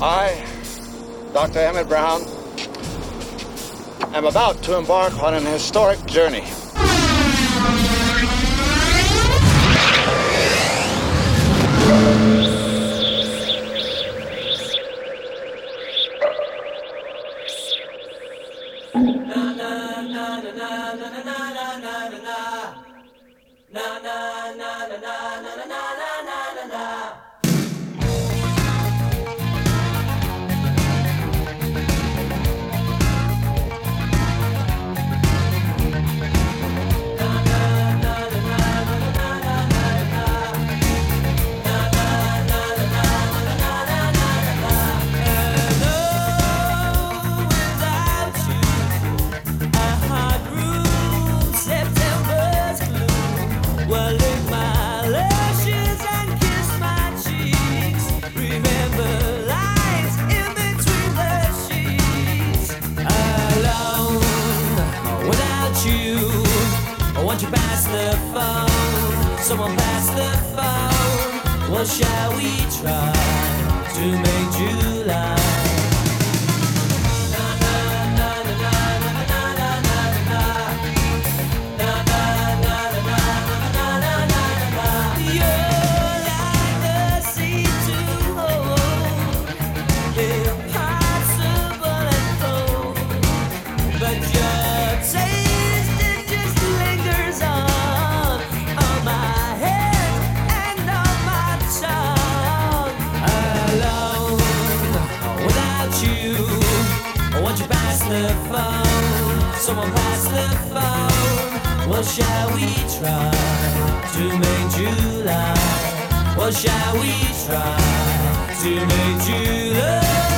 I, Dr. Emmett Brown, am about to embark on an historic journey. Someone pass the phone. What shall we try to make July? Someone pass the phone. What shall we try to make July? What shall we try to make July?